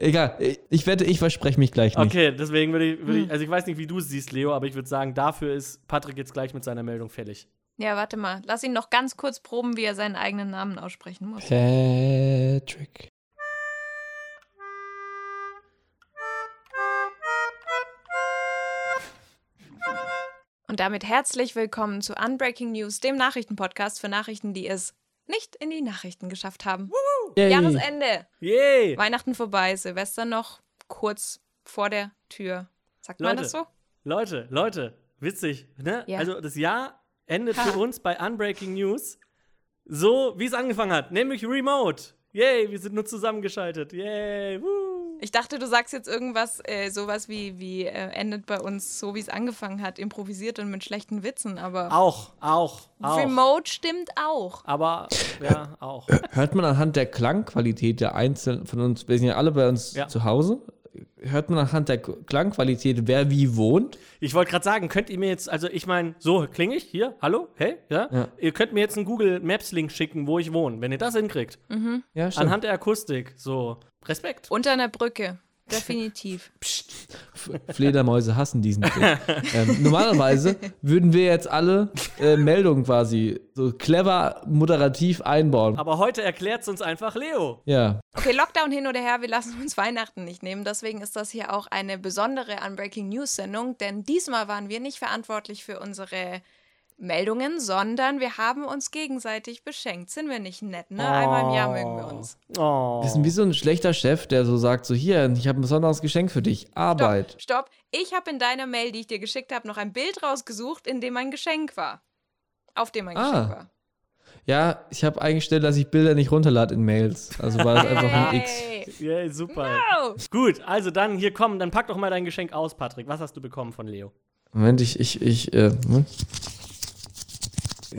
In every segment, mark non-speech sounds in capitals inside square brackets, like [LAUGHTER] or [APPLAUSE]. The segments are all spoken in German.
Egal, ich wette, ich verspreche mich gleich nicht. Okay, deswegen würde ich, würd ich, also ich weiß nicht, wie du es siehst, Leo, aber ich würde sagen, dafür ist Patrick jetzt gleich mit seiner Meldung fällig. Ja, warte mal. Lass ihn noch ganz kurz proben, wie er seinen eigenen Namen aussprechen muss. Patrick. Und damit herzlich willkommen zu Unbreaking News, dem Nachrichtenpodcast für Nachrichten, die es nicht in die Nachrichten geschafft haben. Yay. Jahresende. Yay! Weihnachten vorbei, Silvester noch kurz vor der Tür. Sagt man Leute. das so? Leute, Leute, witzig, ne? Ja. Also das Jahr endet Ha. für uns bei Unbreaking News so, wie es angefangen hat, nämlich remote. Yay, wir sind nur zusammengeschaltet. Yay, woo. Ich dachte, du sagst jetzt irgendwas, äh, sowas wie, wie äh, endet bei uns so, wie es angefangen hat, improvisiert und mit schlechten Witzen, aber Auch, auch, auch. Remote stimmt auch. Aber, ja, auch. Hört man anhand der Klangqualität der Einzelnen von uns, wir sind ja alle bei uns Ja. zu Hause, hört man anhand der Klangqualität, wer wie wohnt? Ich wollte gerade sagen, könnt ihr mir jetzt, also ich meine, so klinge ich hier, hallo, hey, ja? Ja. Ihr könnt mir jetzt einen Google Maps Link schicken, wo ich wohne. Wenn ihr das hinkriegt, Ja, stimmt. anhand der Akustik, so Respekt. Unter einer Brücke. Definitiv. Fledermäuse hassen diesen Trick. [LAUGHS] ähm, normalerweise würden wir jetzt alle äh, Meldungen quasi so clever moderativ einbauen. Aber heute erklärt es uns einfach Leo. Ja, Okay, Lockdown hin oder her, wir lassen uns Weihnachten nicht nehmen. Deswegen ist das hier auch eine besondere Unbreaking News Sendung, denn diesmal waren wir nicht verantwortlich für unsere Meldungen, sondern wir haben uns gegenseitig beschenkt. Sind wir nicht nett, ne? Einmal im Jahr mögen wir uns. Oh. wir sind wie so ein schlechter Chef, der so sagt, so hier, ich habe ein besonderes Geschenk für dich, Arbeit. Stopp, stopp. Ich habe in deiner Mail, die ich dir geschickt habe, noch ein Bild rausgesucht, in dem ein Geschenk war. Auf dem ein Ah. Geschenk war. Ja, ich habe eingestellt, dass ich Bilder nicht runterlade in Mails. Also war das einfach ein X. Yay, super. Oh. Gut, also dann hier komm, dann pack doch mal dein Geschenk aus, Patrick. Was hast du bekommen von Leo? Moment, ich, ich, ich, äh,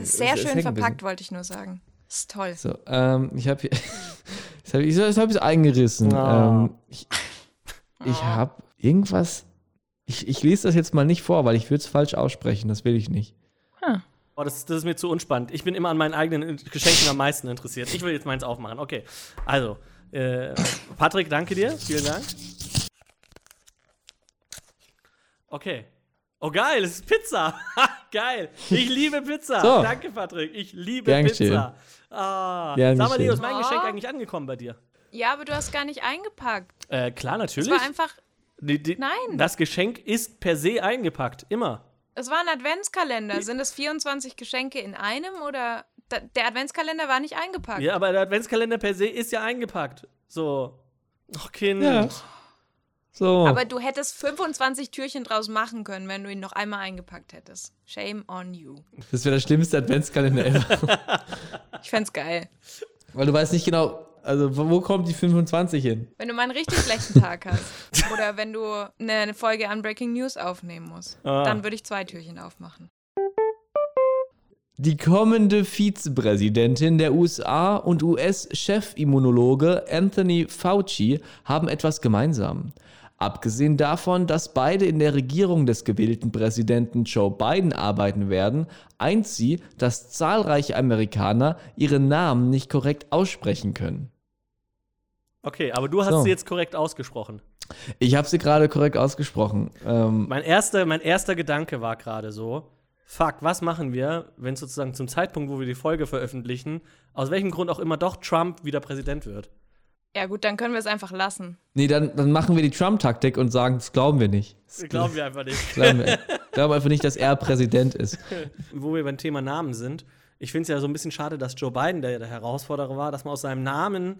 Sehr Es- es schön verpackt, wollte ich nur sagen. Ist toll. So, ähm, ich habe hier, das habe ich, das hab ich eingerissen. Ah. Ähm, ich ich habe irgendwas, ich, ich lese das jetzt mal nicht vor, weil ich würde es falsch aussprechen, das will ich nicht. Oh, das, das ist mir zu unspannend. Ich bin immer an meinen eigenen Geschenken am meisten interessiert. Ich will jetzt meins aufmachen. Okay, also, äh, Patrick, danke dir. Vielen Dank. Okay. Oh, geil, es ist Pizza. [LAUGHS] geil. Ich liebe Pizza. So. Danke, Patrick. Ich liebe Gern Pizza. Ah. Gern Sag mal, Leo, ist mein Geschenk Oh. eigentlich angekommen bei dir? Ja, aber du hast gar nicht eingepackt. Äh, klar, Es natürlich. war einfach, Die- die- Nein. Das Geschenk ist per se eingepackt. Immer. es war ein Adventskalender. Sind es 24 Geschenke in einem oder da, der Adventskalender war nicht eingepackt? Ja, aber der Adventskalender per se ist ja eingepackt. So. Ach, Kind. Ja. So. Aber du hättest 25 Türchen draus machen können, wenn du ihn noch einmal eingepackt hättest. Shame on you. das wäre der schlimmste Adventskalender ever. Ich fänd's geil. weil du weißt nicht genau, also wo kommt die 25 hin? Wenn du mal einen richtig schlechten Tag hast. [LAUGHS] Oder wenn du eine Folge Unbreaking News aufnehmen musst. Ah. Dann würde ich zwei Türchen aufmachen. Die kommende Vizepräsidentin der USA und US-Chefimmunologe Anthony Fauci haben etwas gemeinsam. Abgesehen davon, dass beide in der Regierung des gewählten Präsidenten Joe Biden arbeiten werden, eint sie, dass zahlreiche Amerikaner ihre Namen nicht korrekt aussprechen können. Okay, aber du hast So. sie jetzt korrekt ausgesprochen. Ich habe sie gerade korrekt ausgesprochen. Ähm, Mein erster, mein erster Gedanke war gerade so: Fuck, was machen wir, wenn sozusagen zum Zeitpunkt, wo wir die Folge veröffentlichen, aus welchem Grund auch immer doch Trump wieder Präsident wird? Ja, gut, dann können wir es einfach lassen. nee, dann, dann machen wir die Trump-Taktik und sagen, das glauben wir nicht. Das Glauben wir einfach nicht. glauben wir. [LAUGHS] glauben einfach nicht, dass er Präsident ist. wo wir beim Thema Namen sind. Ich finde es ja so ein bisschen schade, dass Joe Biden der, der Herausforderer war, dass man aus seinem Namen,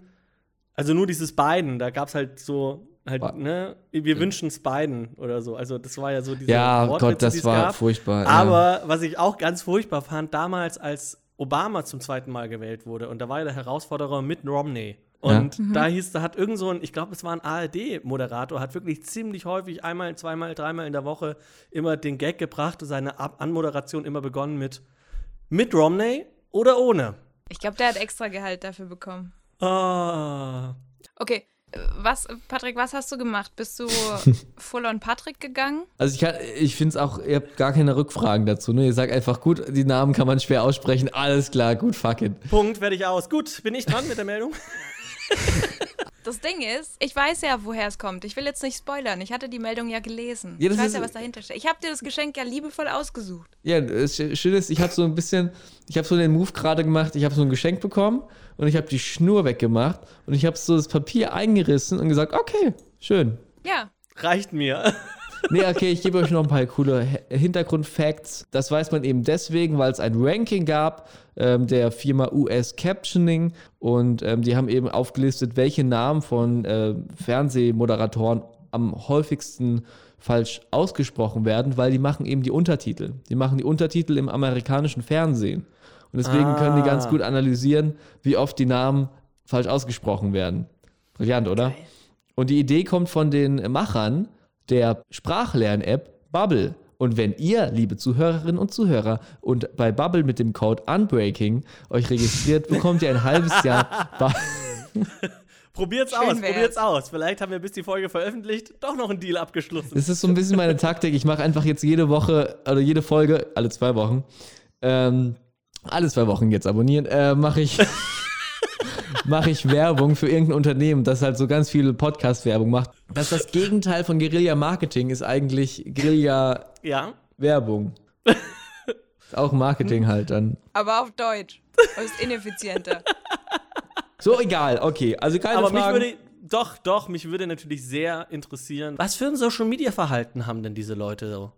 also nur dieses Biden, da gab es halt so, halt, ne, wir wünschen es Biden oder so. Also das war ja so diese Ja, Wortwitze, Gott, das war gab. furchtbar. ja. Aber was ich auch ganz furchtbar fand, damals, als Obama zum zweiten Mal gewählt wurde, und da war ja der Herausforderer Mitt Romney. Und da hieß, da hat irgend so ein, ich glaube, es war ein ARD-Moderator, hat wirklich ziemlich häufig einmal, zweimal, dreimal in der Woche immer den Gag gebracht, seine Ab Anmoderation immer begonnen mit mit Romney oder ohne. Ich glaube, der hat extra Gehalt dafür bekommen. Ah. Okay, was, Patrick, was hast du gemacht? Bist du [LAUGHS] full on Patrick gegangen? Also ich, kann- ich finde es auch, ihr habt gar keine Rückfragen dazu. Ne? Ihr sagt einfach, gut, die Namen kann man schwer aussprechen. Alles klar, gut, fuck it. Punkt, fertig aus. Gut, bin ich dran mit der Meldung? [LAUGHS] [LAUGHS] Das Ding ist, ich weiß ja, woher es kommt. Ich will jetzt nicht spoilern. Ich hatte die Meldung ja gelesen. Ja, ich weiß ja, was dahinter steht. Ich habe dir das Geschenk ja liebevoll ausgesucht. Ja, das Schöne ist, ich habe so ein bisschen, ich habe so den Move gerade gemacht, ich habe so ein Geschenk bekommen und ich habe die Schnur weggemacht und ich habe so das Papier eingerissen und gesagt, okay, schön. Ja. Reicht mir. Nee, okay, ich gebe euch noch ein paar coole Hintergrundfacts. Das weiß man eben deswegen, weil es ein Ranking gab ähm, der Firma US Captioning und ähm, die haben eben aufgelistet, welche Namen von äh, Fernsehmoderatoren am häufigsten falsch ausgesprochen werden, weil die machen eben die Untertitel. Die machen die Untertitel im amerikanischen Fernsehen. Und deswegen Ah. können die ganz gut analysieren, wie oft die Namen falsch ausgesprochen werden. Brillant, oder? Und die Idee kommt von den Machern der Sprachlern-App Bubble. Und wenn ihr, liebe Zuhörerinnen und Zuhörer, und bei Bubble mit dem Code Unbreaking euch registriert, bekommt ihr ein halbes Jahr. [LAUGHS] [LAUGHS] Probiert's Schön aus, wär's. probiert's aus. Vielleicht haben wir bis die Folge veröffentlicht doch noch einen Deal abgeschlossen. das ist so ein bisschen meine Taktik. Ich mache einfach jetzt jede Woche oder jede Folge, alle zwei Wochen, ähm, alle zwei Wochen jetzt abonnieren, äh, mache ich. [LAUGHS] mache ich Werbung für irgendein Unternehmen, das halt so ganz viel Podcast-Werbung macht. Das das Gegenteil von Guerilla-Marketing ist eigentlich Guerilla-Werbung. Ja. Auch Marketing halt dann. Aber auf Deutsch. Das ist ineffizienter. So, egal, okay. Also keine Aber mich Fragen. würde, doch, doch, mich würde natürlich sehr interessieren, was für ein Social-Media-Verhalten haben denn diese Leute so?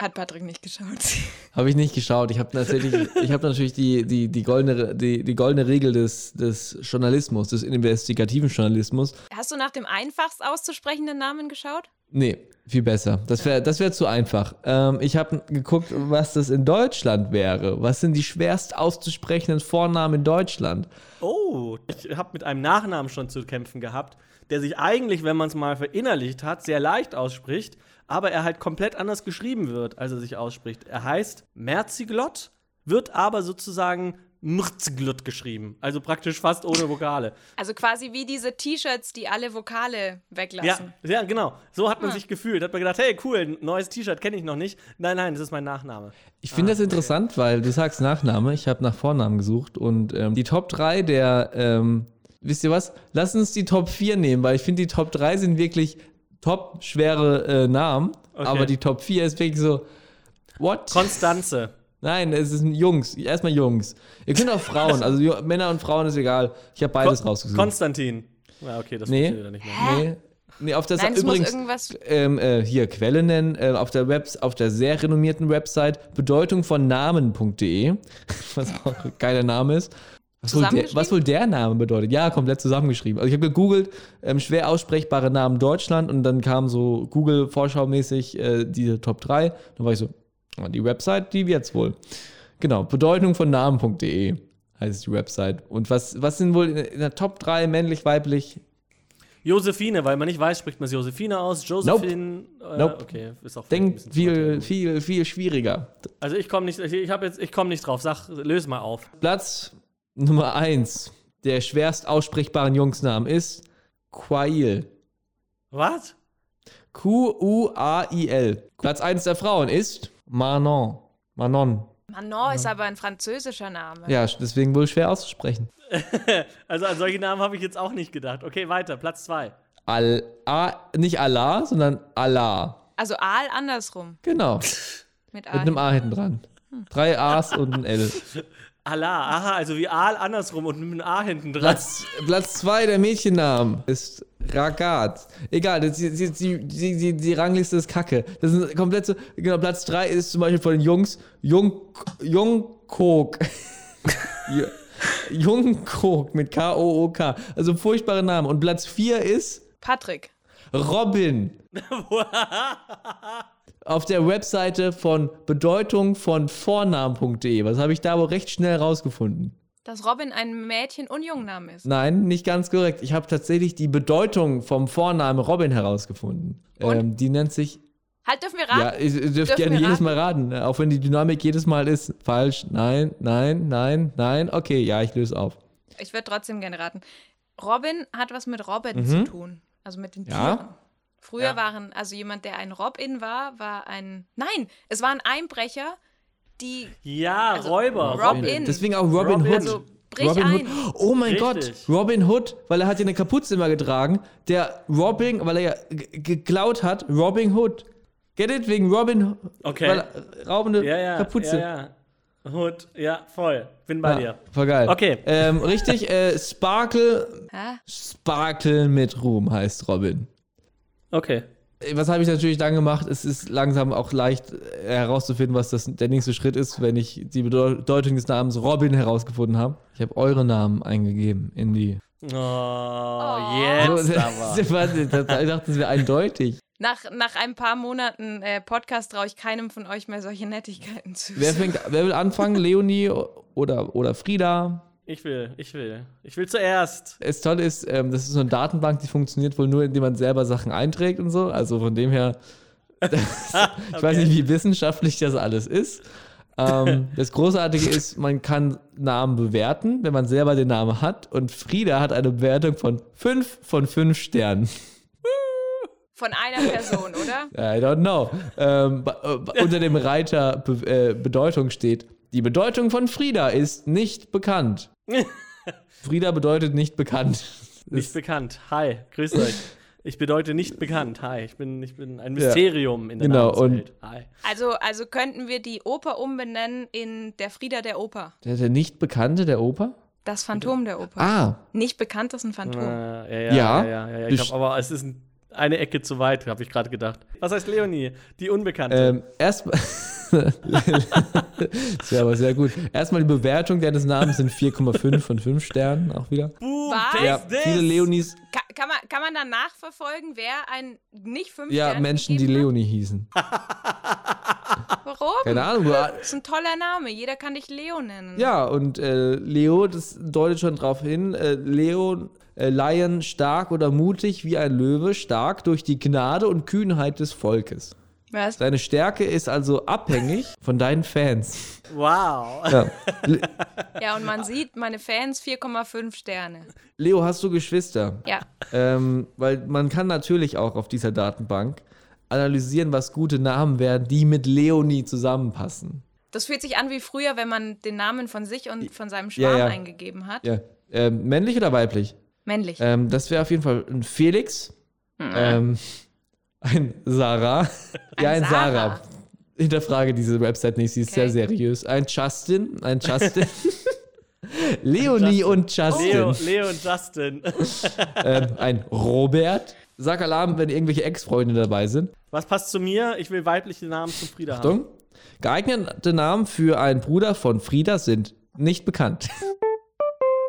Hat Patrick nicht geschaut. [LAUGHS] Habe ich nicht geschaut. Ich habe tatsächlich, ich habe natürlich die, die, die, goldene, die, die goldene Regel des, des Journalismus, des investigativen Journalismus. Hast du nach dem einfachst auszusprechenden Namen geschaut? Nee, viel besser. Das wäre das wär zu einfach. Ähm, ich habe geguckt, was das in Deutschland wäre. Was sind die schwerst auszusprechenden Vornamen in Deutschland? Oh, ich habe mit einem Nachnamen schon zu kämpfen gehabt, der sich eigentlich, wenn man es mal verinnerlicht hat, sehr leicht ausspricht, aber er halt komplett anders geschrieben wird, als er sich ausspricht. Er heißt Merziglott, wird aber sozusagen Mrzglott geschrieben, also praktisch fast ohne Vokale. Also quasi wie diese T-Shirts, die alle Vokale Ja, weglassen. ja, genau. So hat man Ah. sich gefühlt. Hat man gedacht, hey, cool, ein neues T-Shirt kenne ich noch nicht. Nein, nein, das ist mein Nachname. Ich finde das interessant, weil du sagst Nachname. Ich habe nach Vornamen gesucht und ähm, die Top 3 der, ähm, wisst ihr was? Lass uns die Top 4 nehmen, weil ich finde, die Top 3 sind wirklich top schwere äh, Namen, Okay. aber die Top 4 ist wirklich so, what? Konstanze. Nein, es sind Jungs. Erstmal Jungs. Ihr könnt auch Frauen, also Männer und Frauen ist egal. Ich habe beides Kon- rausgesucht. Konstantin. Ja, okay, das Nee. funktioniert ja nicht mehr. nee, nee, auf der Nein, es übrigens muss irgendwas. ähm, äh, hier Quelle nennen, äh, auf der Webs auf der sehr renommierten Website Bedeutung von Namen.de, [LAUGHS] was auch ein geiler Name ist. Was wohl, der, was wohl der Name bedeutet? Ja, komplett zusammengeschrieben. Also ich habe gegoogelt, ähm, schwer aussprechbare Namen Deutschland und dann kam so Google vorschaumäßig äh, diese Top 3. Dann war ich so, ah, die Website, die wird's wohl. Genau, Bedeutung von Namen.de heißt die Website. Und was, was sind wohl in, der Top 3 männlich, weiblich? Josephine, weil man nicht weiß, spricht man es Josephine aus. Josephine. Äh, Nope. Okay, ist auch vielleicht ein Denk bisschen zu viel, viel, viel schwieriger. Also ich komme nicht, ich, ich habe jetzt, ich komme nicht drauf. Sag, löse mal auf. Platz Nummer 1 der schwerst aussprechbaren Jungsnamen ist Quail. Was? Q-U-A-I-L. Platz 1 der Frauen ist Manon. Manon. Manon ist aber ein französischer Name. Ja, deswegen wohl schwer auszusprechen. [LAUGHS] Also an solche Namen habe ich jetzt auch nicht gedacht. Okay, weiter. Platz zwei. Al A, nicht Allah, sondern Allah. Also Aal andersrum. Genau. Mit A. Mit einem A hinten dran. Drei A's und ein L. [LAUGHS] Allah. Aha, also wie Aal andersrum und mit einem A hinten dran. Platz, Platz zwei der Mädchennamen ist Ragat. Egal, das, die, die, die, die, die Rangliste ist kacke. Das ist komplett so. Genau, Platz drei ist zum Beispiel von den Jungs Jung, Jungkok. [LAUGHS] Ju- Jungkok mit K-O-O-K. Also furchtbare Namen. Und Platz vier ist Patrick. Robin. [LAUGHS] [LAUGHS] Auf der Webseite von Bedeutung von Vornamen.de. Was habe ich da wohl recht schnell rausgefunden? Dass Robin ein Mädchen- und Jungname ist. Nein, nicht ganz korrekt. Ich habe tatsächlich die Bedeutung vom Vornamen Robin herausgefunden. Und? Ähm, die nennt sich. Halt, dürfen wir raten? Ja, ich, ich dürft Dürfen gerne jedes? Mal raten. ne? Auch wenn die Dynamik jedes Mal ist. Falsch. Nein, nein, nein, nein. Okay, ja, ich löse auf. Ich würde trotzdem gerne raten. Robin hat was mit Robin zu tun. Also mit den Mhm. Ja. Tieren. Früher Ja. waren, also jemand, der ein Robin war, war ein. Nein, es waren Einbrecher, die. Ja, Also Räuber. Robin. Deswegen auch Robin Robin. Hood. Also Brich Robin ein. Hood. Oh mein Richtig. Gott, Robin Hood, weil er hat ja eine Kapuze immer getragen. Der Robin, weil er ja geklaut hat, Robin Hood. Get it? Wegen Robin Okay. Weil er raubende Ja, ja. Kapuze. Ja, ja. Hood, ja, voll. Bin bei Ja, dir. voll geil. Okay. Ähm, richtig, äh, Sparkle, Hä? Sparkle mit Ruhm heißt Robin. Okay. Was habe ich natürlich dann gemacht? Es ist langsam auch leicht äh, herauszufinden, was das, der nächste Schritt ist, wenn ich die Bedeutung des Namens Robin herausgefunden habe. Ich habe eure Namen eingegeben in die. Oh, So, jetzt [LAUGHS] aber. ich dachte, es wäre eindeutig. Nach, nach ein paar Monaten äh, Podcast traue ich keinem von euch mehr solche Nettigkeiten zu. Wer, fängt, wer will anfangen? [LAUGHS] Leonie oder, oder Frieda? Ich will, ich will. Ich will zuerst. Das Tolle ist, ähm, das ist so eine Datenbank, die funktioniert wohl nur, indem man selber Sachen einträgt und so. Also von dem her, [LAUGHS] das, [LAUGHS] ich weiß nicht, wie wissenschaftlich das alles ist. Ähm, [LAUGHS] das Großartige ist, man kann Namen bewerten, wenn man selber den Namen hat. Und Frieda hat eine Bewertung von 5 von 5 Sternen. Von einer Person, oder? I don't know. Ähm, äh, unter dem Reiter Be äh, Bedeutung steht, die Bedeutung von Frieda ist nicht bekannt. [LAUGHS] Frieda bedeutet nicht bekannt. Nicht bekannt. Hi, grüßt euch. Ich bedeute nicht bekannt. Hi, ich bin, ich bin ein Mysterium in der Genau, Namenswelt. Hi. Also, also könnten wir die Oper umbenennen in der Frieda der Oper. Der, der nicht Bekannte der Oper? Das Phantom der Oper. Ah, Nicht bekannt ist ein Phantom. Äh, ja, ja, Ja. ja, ja, ja, ja. Ich Best- glaub, aber es ist ein, eine Ecke zu weit, habe ich gerade gedacht. Was heißt Leonie? Die Unbekannte. ähm, erstmal. [LAUGHS] [LAUGHS] das wäre aber sehr gut. Erstmal die Bewertung deines Namens sind 4,5 von 5 Sternen, auch wieder. Boom, Ja, viele Leonis, Ka kann, man, kann man dann nachverfolgen, wer ein nicht fünf ja, Sterne Menschen, die Leonie hießen. hat? [LAUGHS] Warum? Keine Ahnung, du, Das ist ein toller Name. Jeder kann dich Leo nennen. Ja, und äh, Leo, das deutet schon drauf hin. Äh, Leo, äh, Lion, stark oder mutig wie ein Löwe, stark durch die Gnade und Kühnheit des Volkes. Was? Deine Stärke ist also abhängig von deinen Fans. Wow. Ja. [LAUGHS] Ja, und man sieht, meine Fans 4,5 Sterne. Leo, hast du Geschwister? Ja. Ähm, weil man kann natürlich auch auf dieser Datenbank analysieren, was gute Namen wären, die mit Leonie zusammenpassen. Das fühlt sich an wie früher, wenn man den Namen von sich und von seinem Ja, Schwarm ja. eingegeben hat. Ja. Ähm, männlich oder weiblich? Männlich. Ähm, das wäre auf jeden Fall ein Felix. Ähm, ein Sarah. ja, ein Ein Sarah. Sarah. Hinterfrage diese Website nicht, sie ist Okay. sehr seriös. Ein Justin, ein Justin. [LAUGHS] Leonie und Justin. Leo, Leo und Justin. [LAUGHS] Ähm, ein Robert. Sag Alarm, wenn irgendwelche Ex-Freunde dabei sind. Was passt zu mir? Ich will weibliche Namen zum Frieda haben. Achtung. Geeignete Namen für einen Bruder von Frieda sind nicht bekannt.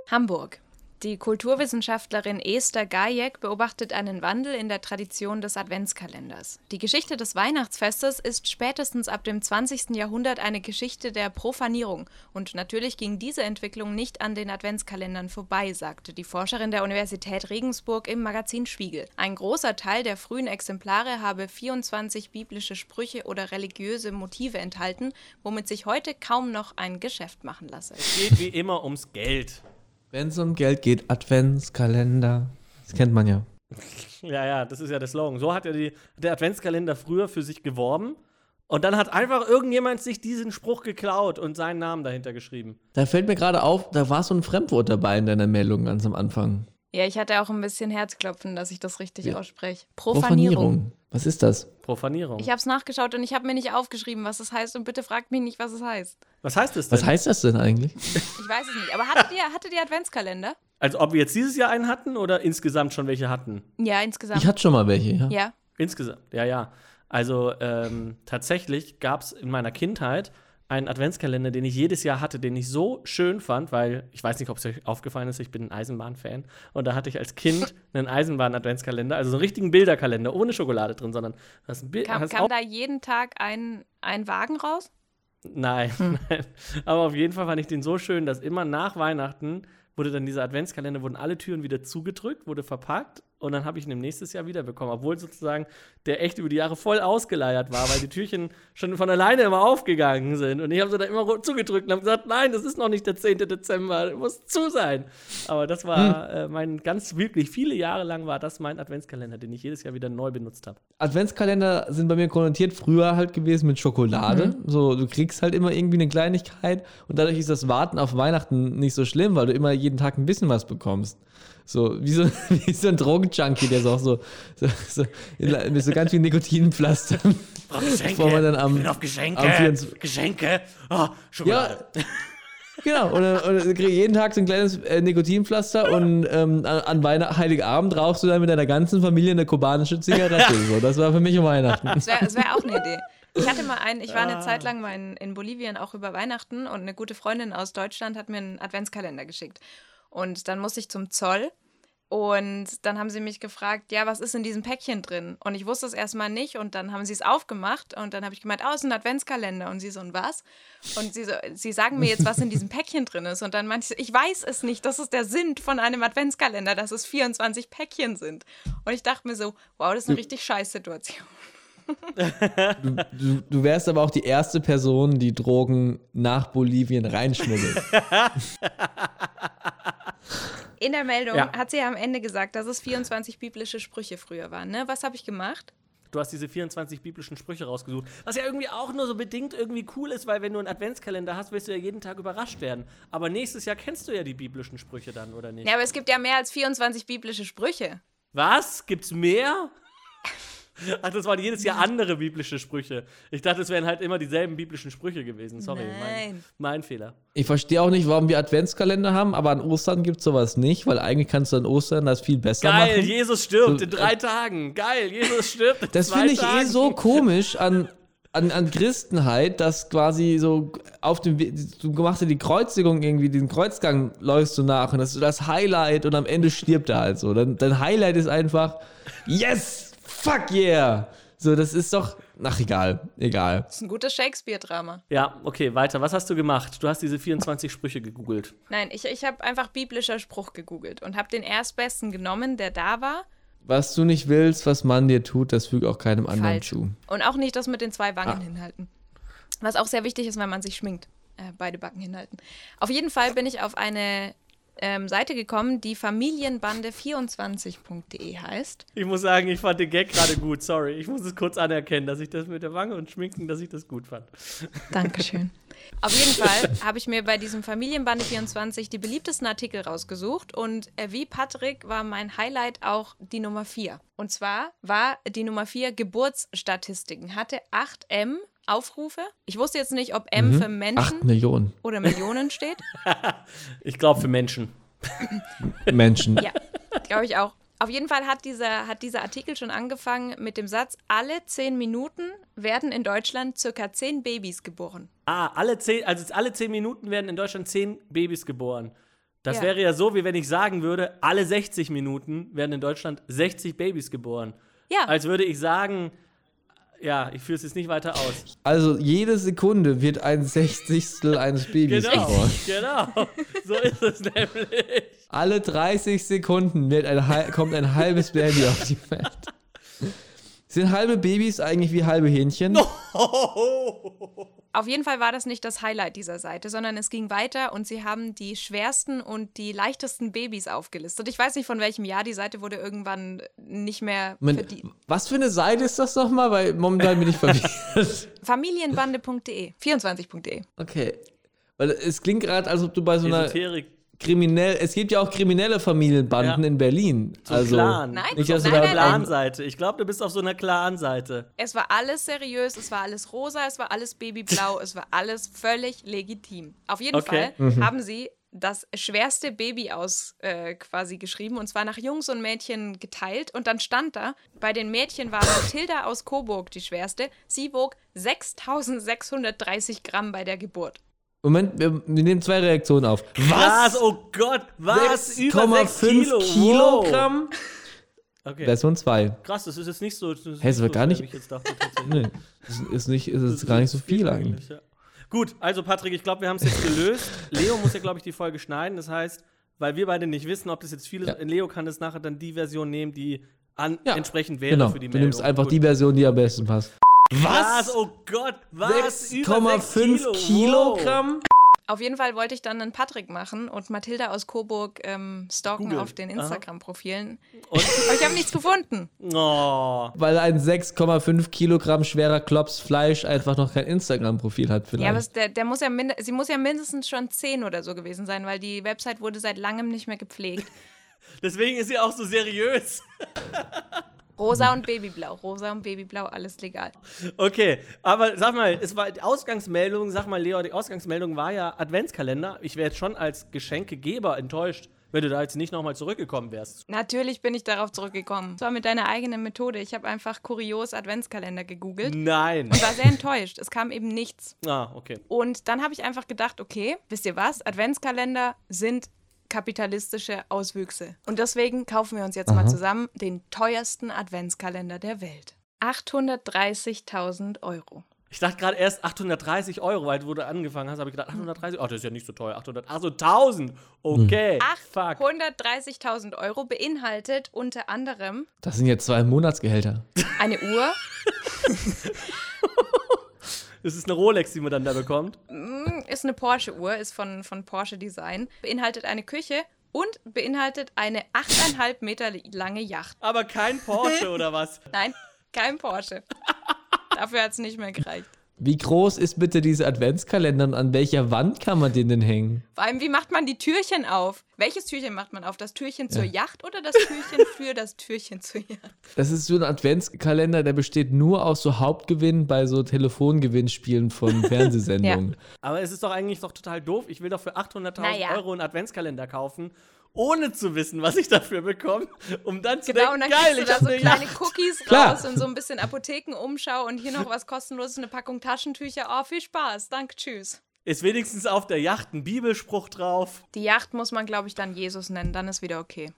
Hamburg. Die Kulturwissenschaftlerin Esther Gajek beobachtet einen Wandel in der Tradition des Adventskalenders. Die Geschichte des Weihnachtsfestes ist spätestens ab dem 20. Jahrhundert eine Geschichte der Profanierung. Und natürlich ging diese Entwicklung nicht an den Adventskalendern vorbei, sagte die Forscherin der Universität Regensburg im Magazin Spiegel. Ein großer Teil der frühen Exemplare habe 24 biblische Sprüche oder religiöse Motive enthalten, womit sich heute kaum noch ein Geschäft machen lasse. Geht wie immer ums Geld. Wenn es um Geld geht, Adventskalender. Das kennt man ja. [LAUGHS] Ja, ja, das ist ja der Slogan. So hat ja die, der Adventskalender früher für sich geworben. Und dann hat einfach irgendjemand sich diesen Spruch geklaut und seinen Namen dahinter geschrieben. Da fällt mir gerade auf, da war so ein Fremdwort dabei in deiner Meldung ganz am Anfang. Ja, ich hatte auch ein bisschen Herzklopfen, dass ich das richtig ausspreche. Profanierung. Was ist das? Profanierung. Ich habe es nachgeschaut und ich habe mir nicht aufgeschrieben, was es heißt. Und bitte fragt mich nicht, was es heißt. Was heißt das denn? Was heißt das denn eigentlich? Ich weiß es nicht. Aber hattet ihr, hattet ihr Adventskalender? also ob wir jetzt dieses Jahr einen hatten oder insgesamt schon welche hatten? Ja, insgesamt. Ich hatte schon mal welche, ja. ja. Insgesamt, ja, ja. Also ähm, tatsächlich gab es in meiner Kindheit einen Adventskalender, den ich jedes Jahr hatte, den ich so schön fand, weil ich weiß nicht, ob es euch aufgefallen ist, ich bin ein Eisenbahn-Fan. Und da hatte ich als Kind [LAUGHS] einen Eisenbahn-Adventskalender, also so einen richtigen Bilderkalender, ohne Schokolade drin, sondern hast ein Bild. Kam, kam da jeden Tag ein, ein Wagen raus? Nein, [LAUGHS] nein. Aber auf jeden Fall fand ich den so schön, dass immer nach Weihnachten wurde dann dieser Adventskalender, wurden alle Türen wieder zugedrückt, wurde verpackt Und dann habe ich ihn im nächsten Jahr wiederbekommen, obwohl sozusagen der echt über die Jahre voll ausgeleiert war, weil die Türchen [LAUGHS] schon von alleine immer aufgegangen sind. Und ich habe sie da immer zugedrückt und habe gesagt, nein, das ist noch nicht der 10. Dezember, muss zu sein. Aber das war hm. äh, mein ganz wirklich, viele Jahre lang war das mein Adventskalender, den ich jedes Jahr wieder neu benutzt habe. Adventskalender sind bei mir konnotiert früher halt gewesen mit Schokolade. Mhm. So, du kriegst halt immer irgendwie eine Kleinigkeit und dadurch ist das Warten auf Weihnachten nicht so schlimm, weil du immer jeden Tag ein bisschen was bekommst. So, wie so, [LAUGHS] wie so ein Drogenjunkie, der so auch so, so, so mit so ganz viel Nikotinpflaster. Oh, Geschenke. Bevor man dann am, ich bin auf Geschenke. Am Geschenke. Oh, Schokolade. Ja. Genau, und, und dann kriege jeden Tag so ein kleines äh, Nikotinpflaster und ähm, an Weihnachten, Heiligabend rauchst du dann mit deiner ganzen Familie eine kubanische Zigarette. so, das war für mich um Weihnachten. Das wäre wär auch eine Idee. Ich hatte mal einen, ich war eine Zeit lang mal in, in Bolivien auch über Weihnachten und eine gute Freundin aus Deutschland hat mir einen Adventskalender geschickt. Und dann musste ich zum Zoll und dann haben sie mich gefragt, ja, was ist in diesem Päckchen drin? Und ich wusste es erstmal nicht und dann haben sie es aufgemacht und dann habe ich gemeint, oh, es ist ein Adventskalender. Und sie so, und was? Und sie so, sie sagen mir jetzt, was in diesem Päckchen drin ist. Und dann meinte ich so, ich weiß es nicht, das ist der Sinn von einem Adventskalender, dass es 24 Päckchen sind. Und ich dachte mir so, wow, das ist eine richtig scheiß Situation. Du, du, du, wärst aber auch die erste Person, die Drogen nach Bolivien reinschmuggelt. [LAUGHS] In der Meldung ja. hat sie ja am Ende gesagt, dass es 24 biblische Sprüche früher waren. Ne? Was habe ich gemacht? Du hast diese 24 biblischen Sprüche rausgesucht. Was ja irgendwie auch nur so bedingt irgendwie cool ist, weil wenn du einen Adventskalender hast, wirst du ja jeden Tag überrascht werden. Aber nächstes Jahr kennst du ja die biblischen Sprüche dann, oder nicht? Ja, aber es gibt ja mehr als 24 biblische Sprüche. Was? Gibt's mehr? [LAUGHS] Ach, das waren jedes Jahr andere biblische Sprüche. Ich dachte, es wären halt immer dieselben biblischen Sprüche gewesen. Sorry, mein, mein, Fehler. Ich verstehe auch nicht, warum wir Adventskalender haben, aber an Ostern gibt es sowas nicht, weil eigentlich kannst du an Ostern das viel besser Geil, machen. Geil, Jesus stirbt so, in drei äh, Tagen. Geil, Jesus stirbt in Das finde ich eh so komisch an, an, an Christenheit, dass quasi so auf dem Weg, du machst ja die Kreuzigung irgendwie, den Kreuzgang läufst du nach und das ist das Highlight und am Ende stirbt er halt so. Dein, dein Highlight ist einfach, yes! Fuck yeah. So, das ist doch. Ach, egal, egal. Das ist ein gutes Shakespeare-Drama. Ja, okay, weiter. Was hast du gemacht? Du hast diese 24 Sprüche gegoogelt. Nein, ich, ich habe einfach biblischer Spruch gegoogelt und habe den erstbesten genommen, der da war. Was du nicht willst, was man dir tut, das fügt auch keinem anderen Falsch. zu. Und auch nicht das mit den zwei Wangen ah. hinhalten. Was auch sehr wichtig ist, wenn man sich schminkt. Äh, beide Backen hinhalten. Auf jeden Fall bin ich auf eine ähm, Seite gekommen, die Familienbande24.de heißt. Ich muss sagen, ich fand den Gag gerade gut, sorry. Ich muss es kurz anerkennen, dass ich das mit der Wange und Schminken, dass ich das gut fand. Dankeschön. [LAUGHS] Auf jeden Fall habe ich mir bei diesem Familienbande24 die beliebtesten Artikel rausgesucht und äh, wie Patrick war mein Highlight auch die Nummer 4. Und zwar war die Nummer 4 Geburtsstatistiken, hatte 8M Aufrufe. Ich wusste jetzt nicht, ob M mhm. für Menschen Acht Millionen. oder Millionen steht. [LAUGHS] ich glaube für Menschen. [LAUGHS] Menschen. Ja, glaube ich auch. Auf jeden Fall hat dieser, hat dieser Artikel schon angefangen mit dem Satz, alle zehn Minuten werden in Deutschland circa zehn Babys geboren. Ah, alle zehn, also alle zehn Minuten werden in Deutschland zehn Babys geboren. Das ja. wäre ja so, wie wenn ich sagen würde, alle 60 Minuten werden in Deutschland 60 Babys geboren. Ja. Als würde ich sagen, ja, ich führe es jetzt nicht weiter aus. Also jede Sekunde wird ein Sechzigstel eines Babys genau, geboren. Genau, so ist es nämlich. Alle 30 Sekunden wird ein, kommt ein halbes Baby auf die Welt. Sind halbe Babys eigentlich wie halbe Hähnchen? No. Auf jeden Fall war das nicht das Highlight dieser Seite, sondern es ging weiter und sie haben die schwersten und die leichtesten Babys aufgelistet. Ich weiß nicht, von welchem Jahr die Seite wurde irgendwann nicht mehr verdient. Was für eine Seite ist das nochmal? Weil momentan bin ich verwirrt. [LAUGHS] [LAUGHS] Familienbande.de, 24.de. Okay. Weil es klingt gerade, als ob du bei so einer. Esoterik kriminell, es gibt ja auch kriminelle Familienbanden ja. in Berlin. So also Clan. Nein, nicht auf so einer Clan-Seite. Ich glaube, du bist auf so einer Clan-Seite. Es war alles seriös, es war alles rosa, es war alles babyblau, es war alles völlig legitim. Auf jeden okay. Fall mhm. haben sie das schwerste Baby aus äh, quasi geschrieben und zwar nach Jungs und Mädchen geteilt und dann stand da, bei den Mädchen war Mathilda aus Coburg die schwerste, sie wog 6630 Gramm bei der Geburt. Moment, wir, wir, nehmen zwei Reaktionen auf. Was? Oh Gott, was? 6,5 Kilogramm? Okay. Version 2. Krass, das ist jetzt nicht so. Das ist hey, das wird gar nicht. Ich jetzt dachte, [LAUGHS] nee, das ist, nicht, ist das gar nicht so viel eigentlich. eigentlich ja. Gut, also Patrick, ich glaube, wir haben es jetzt gelöst. Leo muss ja, glaube ich, die Folge schneiden. Das heißt, weil wir beide nicht wissen, ob das jetzt viele Ja. sind. Leo kann das nachher dann die Version nehmen, die an, Ja, entsprechend wäre Genau, für die du Meldung. nimmst einfach Gut. die Version, die am besten passt. Was? Oh Gott, was? Über 6,5 sechs Kilo. Kilogramm? Auf jeden Fall wollte ich dann einen Patrick machen und Mathilda aus Coburg ähm, stalken Googeln. auf den Instagram-Profilen. Und? [LAUGHS] Aber ich habe nichts gefunden. Oh. Weil ein 6,5 Kilogramm schwerer Klops Fleisch einfach noch kein Instagram-Profil hat vielleicht. Ja, aber der, der muss ja mind sie muss ja mindestens schon 10 oder so gewesen sein, weil die Website wurde seit langem nicht mehr gepflegt. [LAUGHS] Deswegen ist sie auch so seriös. [LAUGHS] Rosa und Babyblau, rosa und Babyblau, alles legal. Okay, aber sag mal, es war die Ausgangsmeldung, sag mal, Leo, die Ausgangsmeldung war ja Adventskalender. Ich wäre jetzt schon als Geschenkegeber enttäuscht, wenn du da jetzt nicht nochmal zurückgekommen wärst. Natürlich bin ich darauf zurückgekommen. Das war mit deiner eigenen Methode. Ich habe einfach kurios Adventskalender gegoogelt Nein. und war sehr enttäuscht. Es kam eben nichts. Ah, okay. Und dann habe ich einfach gedacht, okay, wisst ihr was? Adventskalender sind kapitalistische Auswüchse. Und deswegen kaufen wir uns jetzt mal zusammen den teuersten Adventskalender der Welt. 830.000 Euro. Ich dachte gerade erst 830 Euro, weil du angefangen hast, habe ich gedacht, 830 Euro, das ist ja nicht so teuer. 800, ach so, 1000. Okay. Fuck. 830.000 Euro beinhaltet unter anderem das sind jetzt zwei Monatsgehälter. eine Uhr, [LAUGHS] Das ist eine Rolex, die man dann da bekommt. mm, ist eine Porsche-Uhr, ist von, von Porsche Design, beinhaltet eine Küche und beinhaltet eine 8,5 Meter lange Yacht. Aber kein Porsche [LAUGHS] oder was? Nein, kein Porsche. Dafür hat es nicht mehr gereicht. Wie groß ist bitte dieser Adventskalender und an welcher Wand kann man den denn hängen? Vor allem, wie macht man die Türchen auf? Welches Türchen macht man auf? Das Türchen zur Yacht oder das Türchen [LAUGHS] für das Türchen zur Yacht? Das ist so ein Adventskalender, der besteht nur aus so Hauptgewinnen bei so Telefongewinnspielen von [LAUGHS] Fernsehsendungen. Aber es ist doch eigentlich doch total doof. Ich will doch für 800.000 Naja. Euro einen Adventskalender kaufen, ohne zu wissen, was ich dafür bekomme, um dann zu Genau, und denken, dann geil, ich da habe so eine kleine Yacht. Cookies Klar. raus und so ein bisschen Apothekenumschau und hier noch was kostenloses, eine Packung Taschentücher. Oh, viel Spaß. Danke, tschüss. Ist wenigstens auf der Yacht ein Bibelspruch drauf. Die Yacht muss man, glaube ich, dann Jesus nennen, dann ist wieder okay.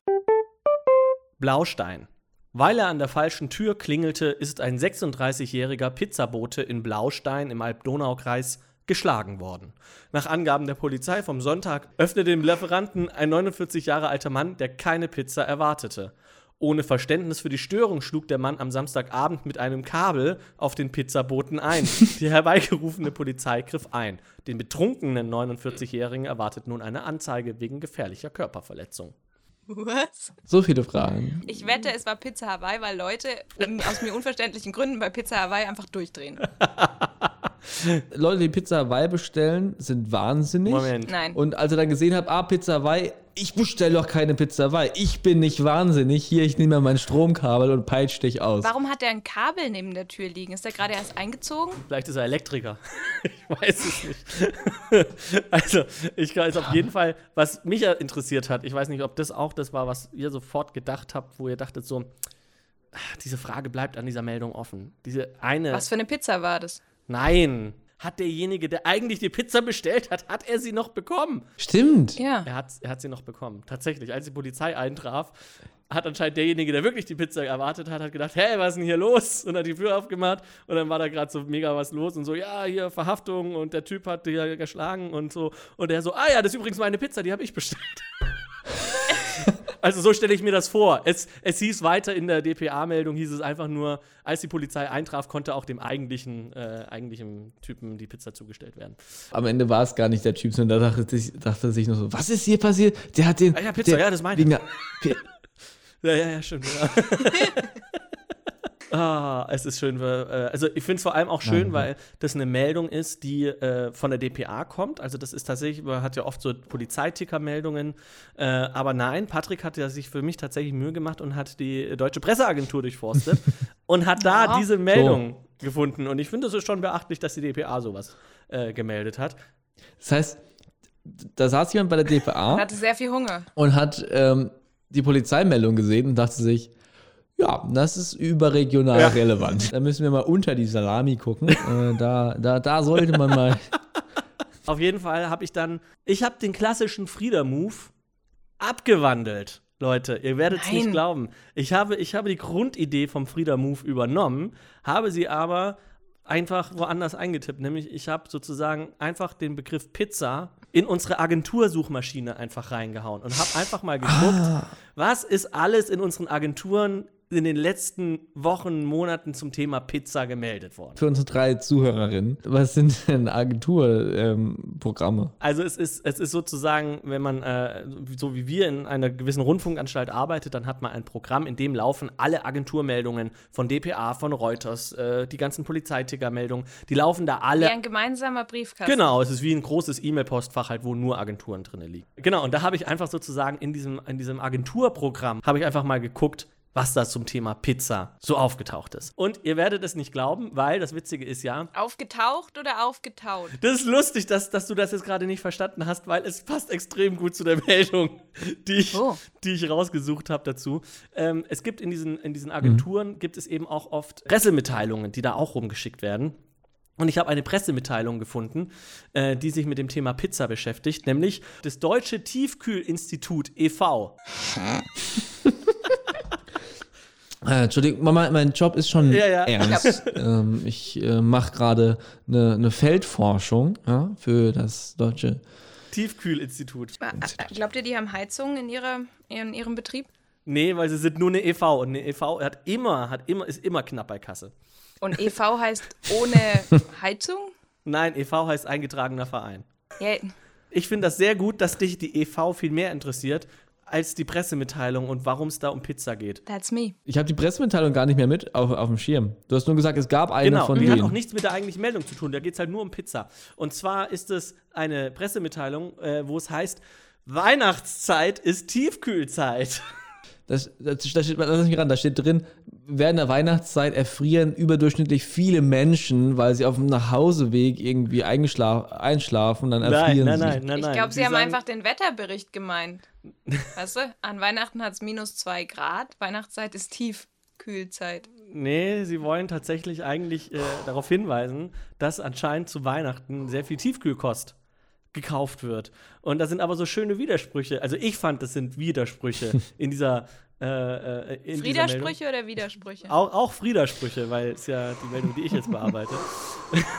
Blaustein. Weil er an der falschen Tür klingelte, ist ein 36-jähriger Pizzabote in Blaustein im Alb-Donau-Kreis geschlagen worden. Nach Angaben der Polizei vom Sonntag öffnete dem Lieferanten ein 49 Jahre alter Mann, der keine Pizza erwartete. Ohne Verständnis für die Störung schlug der Mann am Samstagabend mit einem Kabel auf den Pizzaboten ein. Die herbeigerufene Polizei griff ein. Den betrunkenen 49-Jährigen erwartet nun eine Anzeige wegen gefährlicher Körperverletzung. Was? So viele Fragen. Ich wette, es war Pizza Hawaii, weil Leute um, aus mir unverständlichen Gründen bei Pizza Hawaii einfach durchdrehen. [LAUGHS] Leute, die Pizza Hawaii bestellen, sind wahnsinnig. Moment. Nein. Und als ich dann gesehen habe, ah, Pizza Hawaii, ich bestelle doch keine Pizza Hawaii. Ich bin nicht wahnsinnig. Hier, ich nehme mein Stromkabel und peitsche dich aus. Warum hat er ein Kabel neben der Tür liegen? Ist er gerade erst eingezogen? Vielleicht ist er Elektriker. [LAUGHS] ich weiß es nicht. [LAUGHS] also, ich weiß auf jeden Fall, was mich ja interessiert hat, ich weiß nicht, ob das auch das war, was ihr sofort gedacht habt, wo ihr dachtet so, ah, diese Frage bleibt an dieser Meldung offen. Diese eine. Was für eine Pizza war das? Nein. Hat derjenige, der eigentlich die Pizza bestellt hat, hat er sie noch bekommen? Stimmt. Ja. Er hat, er hat sie noch bekommen. Tatsächlich, als die Polizei eintraf, hat anscheinend derjenige, der wirklich die Pizza erwartet hat, hat gedacht, hey, was ist denn hier los? Und hat die Tür aufgemacht und dann war da gerade so mega was los und so, ja, hier Verhaftung und der Typ hat hier geschlagen und so. Und er so, ah ja, das ist übrigens meine Pizza, die habe ich bestellt. [LAUGHS] Also so stelle ich mir das vor. Es, es hieß weiter in der DPA-Meldung, hieß es einfach nur, als die Polizei eintraf, konnte auch dem eigentlichen, äh, eigentlichen Typen die Pizza zugestellt werden. Am Ende war es gar nicht der Typ, sondern da dachte, sich- dachte sich nur so, was ist hier passiert? Der hat den. Ah ja, Pizza, der, ja, das meine ich. [LAUGHS] Ja, ja, ja, stimmt. Ja. [LAUGHS] ah, es ist schön. Äh, also ich finde es vor allem auch schön, Nein. weil das eine Meldung ist, die äh, von der DPA kommt. Also das ist tatsächlich, man hat ja oft so Polizeiticker-Meldungen. Äh, aber nein, Patrick hat ja sich für mich tatsächlich Mühe gemacht und hat die deutsche Presseagentur durchforstet [LAUGHS] und hat da Ja. diese Meldung gefunden. Und ich finde, es ist schon beachtlich, dass die DPA sowas äh, gemeldet hat. Das heißt, da saß jemand bei der Er DPA [LAUGHS] hatte sehr viel Hunger. und hat ähm, die Polizeimeldung gesehen und dachte sich, ja, das ist überregional Ja. relevant. Da müssen wir mal unter die Salami gucken. äh, da, da, da sollte man mal. Auf jeden Fall habe ich dann, ich habe den klassischen Frieda-Move abgewandelt. Leute, ihr werdet es nicht glauben. Ich habe, ich habe die Grundidee vom Frieda-Move übernommen, habe sie aber einfach woanders eingetippt. Nämlich, ich habe sozusagen einfach den Begriff Pizza in unsere Agentursuchmaschine einfach reingehauen und habe einfach mal geguckt, ah. was ist alles in unseren Agenturen in den letzten Wochen, Monaten zum Thema Pizza gemeldet worden. Für unsere drei Zuhörerinnen, was sind denn Agenturprogramme? Ähm, also es ist, es ist sozusagen, wenn man äh, so wie wir in einer gewissen Rundfunkanstalt arbeitet, dann hat man ein Programm, in dem laufen alle Agenturmeldungen von DPA, von Reuters, äh, die ganzen Polizeiticker-Meldungen, die laufen da alle. Wie ein gemeinsamer Briefkasten. Genau, es ist wie ein großes E-Mail-Postfach halt, wo nur Agenturen drin liegen. Genau, und da habe ich einfach sozusagen in diesem, in diesem Agenturprogramm, habe ich einfach mal geguckt, was da zum Thema Pizza so aufgetaucht ist. Und ihr werdet es nicht glauben, weil das Witzige ist ja. Aufgetaucht oder aufgetaut? Das ist lustig, dass, dass du das jetzt gerade nicht verstanden hast, weil es passt extrem gut zu der Meldung, die ich, oh. die ich rausgesucht habe dazu. Ähm, es gibt in diesen, in diesen Agenturen, mhm. gibt es eben auch oft Pressemitteilungen, die da auch rumgeschickt werden. Und ich habe eine Pressemitteilung gefunden, äh, die sich mit dem Thema Pizza beschäftigt, nämlich das Deutsche Tiefkühlinstitut e.V. [LAUGHS] Äh, Entschuldigung, Mama, mein Job ist schon ja, ja. ernst. ähm, ich äh, mache gerade eine ne Feldforschung ja, für das deutsche Tiefkühlinstitut. Äh, glaubt ihr, die haben Heizung in, ihrer, in ihrem Betrieb? Nee, weil sie sind nur eine EV und eine EV hat immer, hat immer, ist immer knapp bei Kasse. Und EV heißt ohne [LAUGHS] Heizung? Nein, EV heißt eingetragener Verein. Yeah. Ich finde das sehr gut, dass dich die EV viel mehr interessiert, als die Pressemitteilung und warum es da um Pizza geht. That's me. Ich habe die Pressemitteilung gar nicht mehr mit auf, auf dem Schirm. Du hast nur gesagt, es gab eine genau, von denen. Genau, die hat auch nichts mit der eigentlichen Meldung zu tun. Da geht es halt nur um Pizza. Und zwar ist es eine Pressemitteilung, äh, wo es heißt, Weihnachtszeit ist Tiefkühlzeit. [LAUGHS] Das, das, das steht, lass mich ran, da steht drin, während der Weihnachtszeit erfrieren überdurchschnittlich viele Menschen, weil sie auf dem Nachhauseweg irgendwie einschlafen und dann erfrieren nein, nein, sie. Nein, nein, nein, Ich glaube, sie, sie haben einfach den Wetterbericht gemeint. [LAUGHS] weißt du, an Weihnachten hat es minus zwei Grad, Weihnachtszeit ist Tiefkühlzeit. Nee, sie wollen tatsächlich eigentlich äh, darauf hinweisen, dass anscheinend zu Weihnachten sehr viel Tiefkühlkost gekauft wird. Und da sind aber so schöne Widersprüche. Also ich fand, das sind Widersprüche [LAUGHS] in dieser äh, äh in Friedersprüche oder Widersprüche? Auch, auch Friedersprüche, weil es ja die Meldung, die ich jetzt bearbeite. [LAUGHS]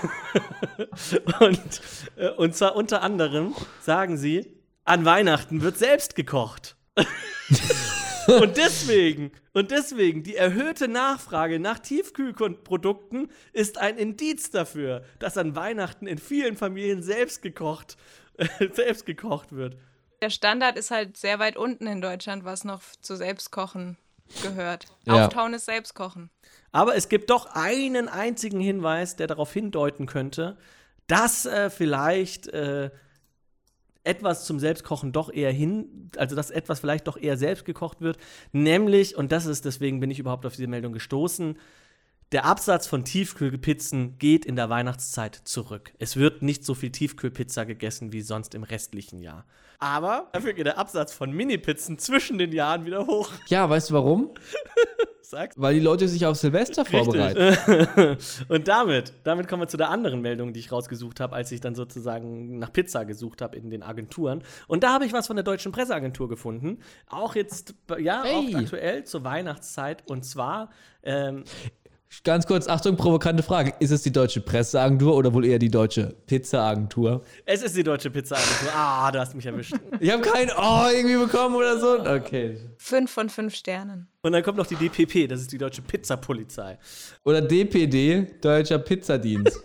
[LAUGHS] und, äh, und zwar unter anderem sagen sie, an Weihnachten wird selbst gekocht. Und deswegen, und deswegen, die erhöhte Nachfrage nach Tiefkühlprodukten ist ein Indiz dafür, dass an Weihnachten in vielen Familien selbst gekocht, [LAUGHS] selbst gekocht wird. Der Standard ist halt sehr weit unten in Deutschland, was noch zu Selbstkochen gehört. Ja. Auftauen ist Selbstkochen. Aber es gibt doch einen einzigen Hinweis, der darauf hindeuten könnte, dass äh, vielleicht äh, etwas zum Selbstkochen doch eher hin, also dass etwas vielleicht doch eher selbst gekocht wird, nämlich, und das ist, deswegen bin ich überhaupt auf diese Meldung gestoßen, der Absatz von Tiefkühlpizzen geht in der Weihnachtszeit zurück. Es wird nicht so viel Tiefkühlpizza gegessen wie sonst im restlichen Jahr. Aber dafür geht der Absatz von Mini-Pizzen zwischen den Jahren wieder hoch. Ja, weißt du warum? [LAUGHS] Sag's. Weil die Leute sich auf Silvester vorbereiten. [LAUGHS] und damit, damit kommen wir zu der anderen Meldung, die ich rausgesucht habe, als ich dann sozusagen nach Pizza gesucht habe in den Agenturen. Und da habe ich was von der Deutschen Presseagentur gefunden. Auch jetzt, ja, hey. auch aktuell zur Weihnachtszeit. Und zwar ähm, Ganz kurz, Achtung, provokante Frage. Ist es die deutsche Presseagentur oder wohl eher die deutsche Pizzaagentur? Es ist die deutsche Pizzaagentur. Ah, du hast mich erwischt. ich habe kein Oh irgendwie bekommen oder so. Okay. Fünf von fünf Sternen. Und dann kommt noch die DPP, das ist die deutsche Pizzapolizei. Oder DPD, deutscher Pizzadienst.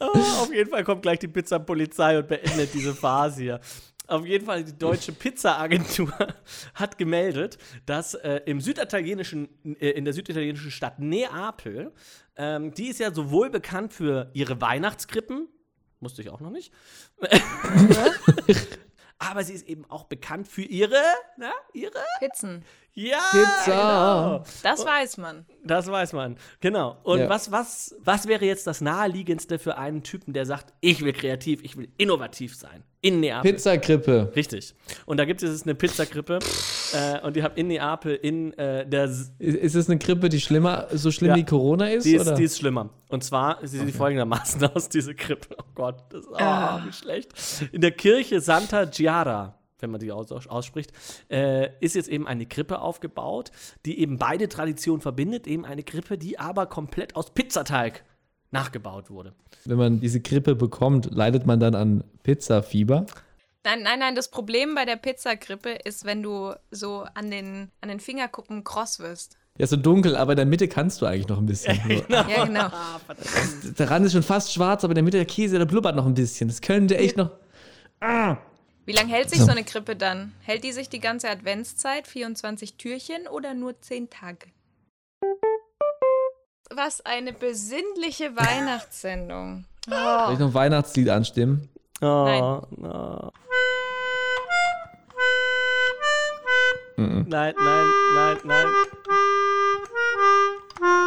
oh, [LAUGHS] [LAUGHS] auf jeden Fall kommt gleich die Pizzapolizei und beendet diese Phase hier. Auf jeden Fall, die deutsche Pizza-Agentur [LAUGHS] hat gemeldet, dass äh, im süditalienischen, äh, in der süditalienischen Stadt Neapel, ähm, die ist ja sowohl bekannt für ihre Weihnachtskrippen, musste ich auch noch nicht, [LAUGHS] aber sie ist eben auch bekannt für ihre, na, ihre Pizzen. Ja, Pizza. Genau. Das weiß man. Das weiß man, genau. Und ja. was, was, was wäre jetzt das Naheliegendste für einen Typen, der sagt, ich will kreativ, ich will innovativ sein? In Neapel. Pizzakrippe. Richtig. Und da gibt es eine Pizzakrippe äh, und die hat in Neapel in äh, der. Ist, ist es eine Krippe, die schlimmer, so schlimm ja, wie Corona ist? Die ist, oder? die ist schlimmer. Und zwar sieht okay. sie folgendermaßen [LAUGHS] aus, diese Krippe. Oh Gott, das ist oh, ah. wie schlecht. In der Kirche Santa Giara wenn man die aus, ausspricht, äh, ist jetzt eben eine Krippe aufgebaut, die eben beide Traditionen verbindet. Eben eine Krippe, die aber komplett aus Pizzateig nachgebaut wurde. Wenn man diese Grippe bekommt, leidet man dann an Pizzafieber? Nein, nein, nein, das Problem bei der Pizzagrippe ist, wenn du so an den, an den Fingerkuppen kross wirst. Ja, so dunkel, aber in der Mitte kannst du eigentlich noch ein bisschen. [LAUGHS] Ja, genau. Ah, verdammt. Der Rand ist schon fast schwarz, aber in der Mitte der Käse, der blubbert noch ein bisschen. Das könnte echt noch. Wie lange hält sich So. so eine Krippe dann? Hält die sich die ganze Adventszeit, 24 Türchen oder nur 10 Tage? Was eine besinnliche Weihnachtssendung. Soll Oh. ich noch ein Weihnachtslied anstimmen? Oh, Nein. no. Nein, nein, nein, nein.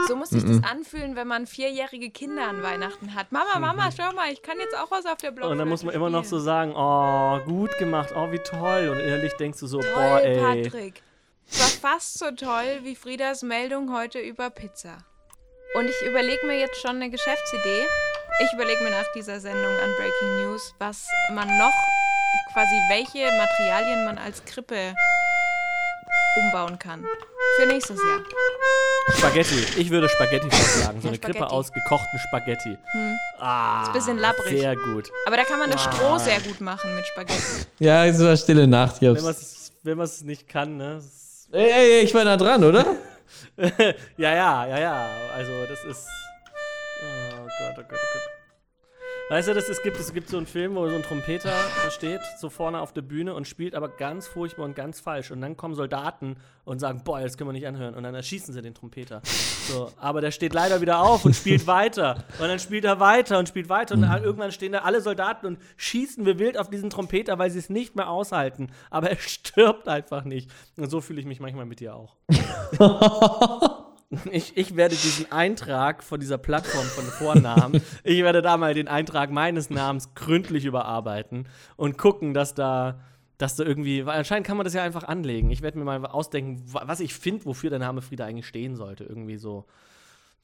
So muss sich das anfühlen, wenn man vierjährige Kinder an Weihnachten hat. Mama, Mama, schau mal, ich kann jetzt auch was auf der Blockflöte Und dann muss man immer noch so sagen, oh, gut gemacht, oh, wie toll. Und innerlich denkst du so, Toll, boah, ey. Patrick. Es war fast so toll wie Friedas Meldung heute über Pizza. Und ich überlege mir jetzt schon eine Geschäftsidee. Ich überlege mir nach dieser Sendung an Breaking News, was man noch, quasi welche Materialien man als Krippe umbauen kann. Für nächstes Jahr. Spaghetti. Ich würde Spaghetti vorschlagen. So Ja, eine Krippe Spaghetti. aus gekochten Spaghetti. Ah, Ist ein bisschen labbrig. Sehr gut. Aber da kann man das Stroh sehr gut machen mit Spaghetti. Ja, es war stille Nacht. Wenn man es nicht kann, ne? Ey, ey, ey, ich war nah dran, oder? [LAUGHS] ja, ja, ja, ja. Also, das ist. Oh Gott, oh Gott, oh Gott. Weißt du, das, es, gibt, es gibt so einen Film, wo so ein Trompeter steht, so vorne auf der Bühne und spielt aber ganz furchtbar und ganz falsch. Und dann kommen Soldaten und sagen, boah, das können wir nicht anhören. Und dann erschießen sie den Trompeter. So, aber der steht leider wieder auf und spielt weiter. Und dann spielt er weiter und spielt weiter. Und dann irgendwann stehen da alle Soldaten und schießen wie wild auf diesen Trompeter, weil sie es nicht mehr aushalten. Aber er stirbt einfach nicht. Und so fühle ich mich manchmal mit dir auch. [LAUGHS] Ich, ich werde diesen Eintrag von dieser Plattform von Vornamen, [LAUGHS] ich werde da mal den Eintrag meines Namens gründlich überarbeiten und gucken, dass da, dass da irgendwie, weil anscheinend kann man das ja einfach anlegen. Ich werde mir mal ausdenken, wa- was ich finde, wofür der Name Frieda eigentlich stehen sollte. Irgendwie so,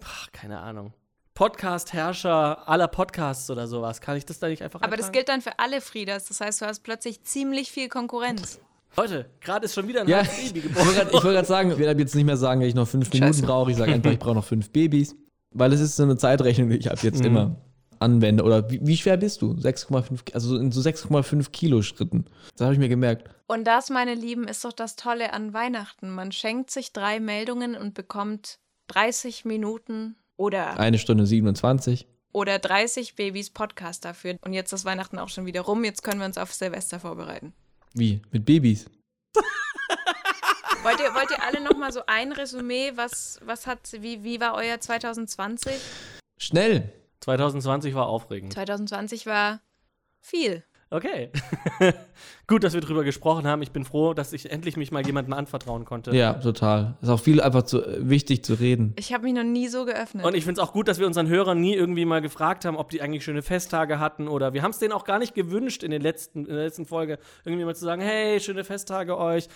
ach, keine Ahnung. Podcast-Herrscher aller Podcasts oder sowas. Kann ich das da nicht einfach Aber das eintragen? gilt dann für alle Friedas. Das heißt, du hast plötzlich ziemlich viel Konkurrenz. Leute, gerade ist schon wieder ein Ja, Baby wollte geboren. ich wollte gerade sagen, ich werde jetzt nicht mehr sagen, dass ich noch fünf Minuten Scheiße. brauche. Ich sage einfach, ich brauche noch fünf Babys. Weil es ist so eine Zeitrechnung, die ich ab jetzt Mhm. immer anwende. Oder wie, wie schwer bist du? 6,5, Ki- also in so 6,5 Kilo Schritten. Das habe ich mir gemerkt. Und das, meine Lieben, ist doch das Tolle an Weihnachten. Man schenkt sich drei Meldungen und bekommt 30 Minuten oder, Eine Stunde 27. oder 30 Babys Podcast dafür. Und jetzt ist Weihnachten auch schon wieder rum. Jetzt können wir uns auf Silvester vorbereiten. Wie? Mit Babys? [LAUGHS] Wollt ihr, wollt ihr alle noch mal so ein Resümee? Was, was hat, wie, wie war euer 2020? Schnell. 2020 war aufregend. 2020 war viel. Okay. [LAUGHS] Gut, dass wir drüber gesprochen haben. Ich bin froh, dass ich endlich mich mal jemandem anvertrauen konnte. Ja, total. Ist auch viel einfach zu, äh, wichtig zu reden. Ich habe mich noch nie so geöffnet. Und ich finde es auch gut, dass wir unseren Hörern nie irgendwie mal gefragt haben, ob die eigentlich schöne Festtage hatten oder wir haben es denen auch gar nicht gewünscht in, den letzten, in der letzten Folge, irgendwie mal zu sagen, hey, schöne Festtage euch.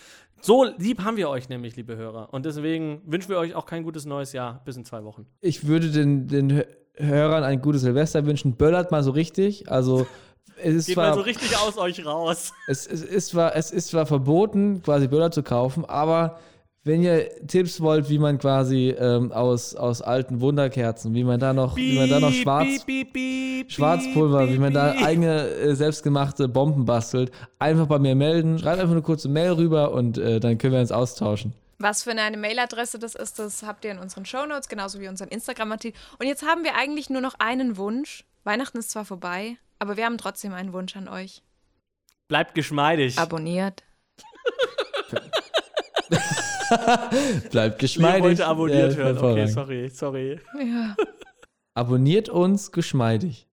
So lieb haben wir euch nämlich, liebe Hörer. Und deswegen wünschen wir euch auch kein gutes neues Jahr bis in zwei Wochen. Ich würde den, den Hö- Hörern ein gutes Silvester wünschen. Böllert mal so richtig. Also, es ist Geht zwar. mal so richtig aus euch raus. [LAUGHS] Es, es, ist zwar, es ist zwar verboten, quasi Böller zu kaufen, aber wenn ihr Tipps wollt, wie man quasi ähm, aus, aus alten Wunderkerzen, wie man da noch, wie man da noch Schwarz, Piep, piep, piep, Schwarzpulver, wie man da eigene äh, selbstgemachte Bomben bastelt, einfach bei mir melden. Schreibt einfach eine kurze Mail rüber und äh, dann können wir uns austauschen. Was für eine Mailadresse das ist, das habt ihr in unseren Shownotes, genauso wie unseren Instagram-Artikel. Und jetzt haben wir eigentlich nur noch einen Wunsch. Weihnachten ist zwar vorbei, aber wir haben trotzdem einen Wunsch an euch. Bleibt geschmeidig. Abonniert. [LAUGHS] Bleibt Ich geschmeidig. wollte abonniert Ja, hören. Okay, sorry, sorry. Ja. Abonniert uns geschmeidig.